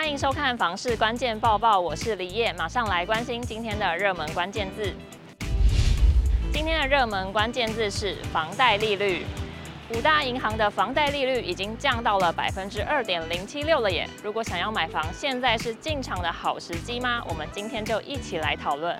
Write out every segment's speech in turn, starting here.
欢迎收看房市关键报报，我是李叶，马上来关心今天的热门关键字。今天的热门关键字是房贷利率。五大银行的房贷利率已经降到了百分之二点零七六了耶！如果想要买房，现在是进场的好时机吗？我们今天就一起来讨论。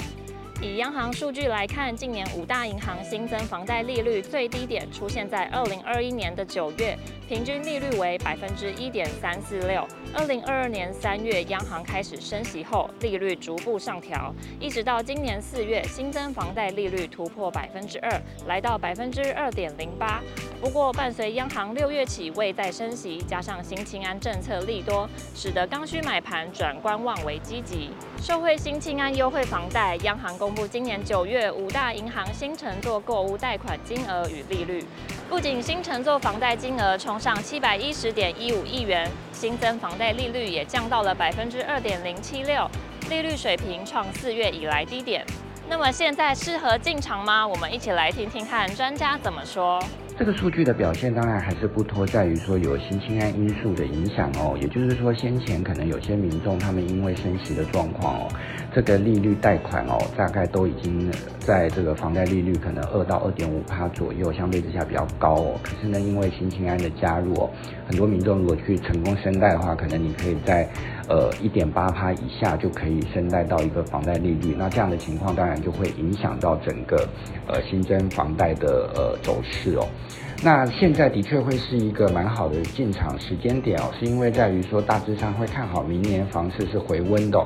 以央行数据来看，近年五大银行新增房贷利率最低点出现在二零二一年的九月，平均利率为百分之一点三四六。二零二二年三月，央行开始升息后，利率逐步上调，一直到今年四月，新增房贷利率突破百分之二，来到百分之二点零八。不过，伴随央行六月起未再升息，加上新青安政策利多，使得刚需买盘转观望为积极。受惠新青安优惠房贷，央行公布今年九月五大银行新承作购屋贷款金额与利率。不仅新承作房贷金额冲上七百一十点一五亿元，新增房贷利率也降到了百分之二点零七六，利率水平创四月以来低点。那么现在适合进场吗？我们一起来听听看专家怎么说。这个数据的表现当然还是不脱在于说有新青安因素的影响哦，也就是说先前可能有些民众他们因为升息的状况哦，这个利率贷款哦大概都已经在这个房贷利率可能二到二点五趴左右，相对之下比较高哦。可是呢，因为新青安的加入哦，很多民众如果去成功申贷的话，可能你可以在呃一点八趴以下就可以申贷到一个房贷利率，那这样的情况当然就会影响到整个呃新增房贷的呃走势哦。那现在的确会是一个蛮好的进场时间点哦，是因为在于说大致上会看好明年房市是回温的，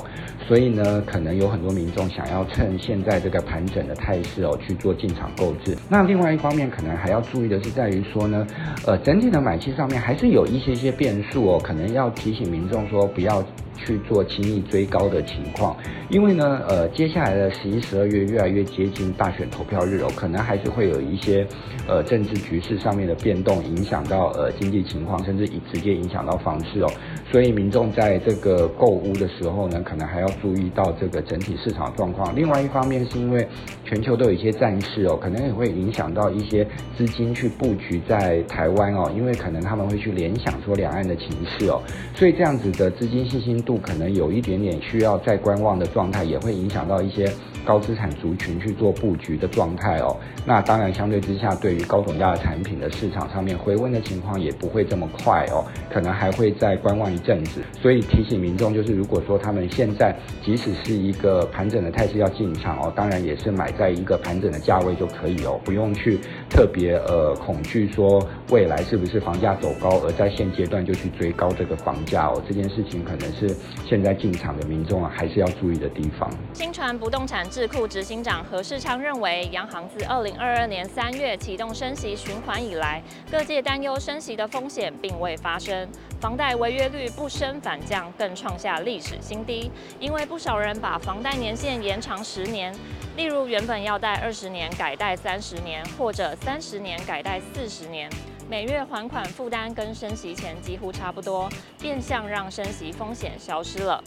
所以呢，可能有很多民众想要趁现在这个盘整的态势哦去做进场购置。那另外一方面，可能还要注意的是在于说呢，呃，整体的买气上面还是有一些些变数哦，可能要提醒民众说不要。去做轻易追高的情况，因为呢，呃，接下来的十一、十二月越来越接近大选投票日哦，可能还是会有一些呃政治局势上面的变动，影响到呃经济情况，甚至以直接影响到房市哦。所以民众在这个购屋的时候呢，可能还要注意到这个整体市场状况。另外一方面，是因为全球都有一些战事哦，可能也会影响到一些资金去布局在台湾哦，因为可能他们会去联想说两岸的情势哦，所以这样子的资金信心度可能有一点点需要再观望的状态，也会影响到一些高资产族群去做布局的状态哦。那当然，相对之下，对于高总价的产品的市场上面回温的情况也不会这么快哦，可能还会再观望一阵子。所以提醒民众，就是如果说他们现在即使是一个盘整的态势要进场哦，当然也是买在一个盘整的价位就可以哦，不用去特别呃恐惧说未来是不是房价走高，而在现阶段就去追高这个房价哦，这件事情可能是。现在进场的民众啊，还是要注意的地方。新传不动产智库执行长何世昌认为，央行自二零二二年三月启动升息循环以来，各界担忧升息的风险并未发生，房贷违约率不升反降，更创下历史新低。因为不少人把房贷年限延长十年，例如原本要贷二十年改贷三十年，或者三十年改贷四十年。每月还款负担跟升息前几乎差不多，变相让升息风险消失了。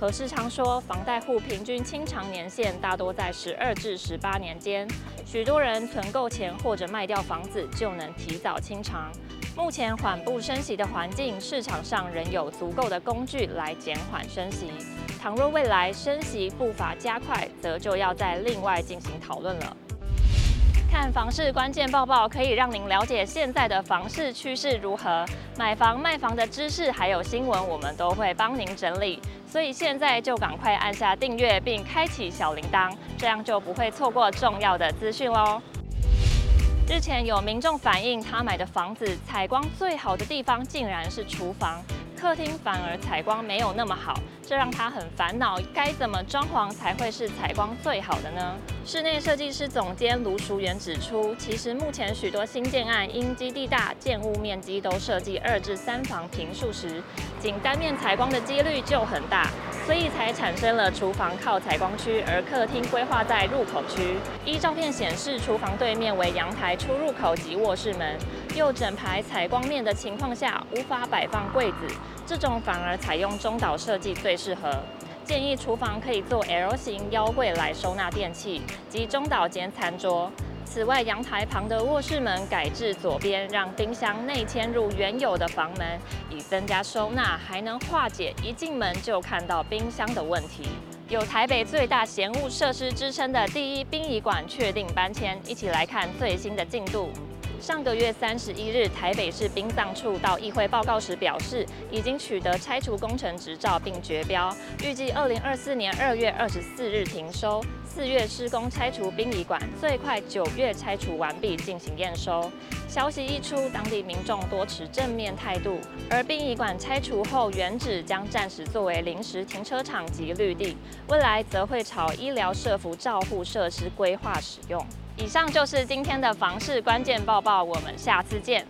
何世昌说，房贷户平均清偿年限大多在十二至十八年间，许多人存够钱或者卖掉房子就能提早清偿。目前缓步升息的环境，市场上仍有足够的工具来减缓升息。倘若未来升息步伐加快，则就要再另外进行讨论了。看房市关键报报，可以让您了解现在的房市趋势如何。买房卖房的知识还有新闻，我们都会帮您整理。所以现在就赶快按下订阅，并开启小铃铛，这样就不会错过重要的资讯喽。日前有民众反映，他买的房子采光最好的地方竟然是厨房。客厅反而采光没有那么好，这让他很烦恼，该怎么装潢才会是采光最好的呢？室内设计师总监卢淑媛指出，其实目前许多新建案因基地大，建物面积都设计二至三房平数时，仅单面采光的几率就很大，所以才产生了厨房靠采光区，而客厅规划在入口区。依照片显示，厨房对面为阳台出入口及卧室门，又整排采光面的情况下，无法摆放柜子。这种反而采用中岛设计最适合，建议厨房可以做 L 型腰柜来收纳电器及中岛间餐桌。此外，阳台旁的卧室门改至左边，让冰箱内迁入原有的房门，以增加收纳，还能化解一进门就看到冰箱的问题。有台北最大闲物设施之称的第一殡仪馆确定搬迁，一起来看最新的进度。上个月三十一日，台北市殡葬处到议会报告时表示，已经取得拆除工程执照并决标，预计二零二四年二月二十四日停收，四月施工拆除殡仪馆，最快九月拆除完毕进行验收。消息一出，当地民众多持正面态度，而殡仪馆拆除后，原址将暂时作为临时停车场及绿地，未来则会朝医疗社福照护设施规划使用。以上就是今天的房市关键报报，我们下次见。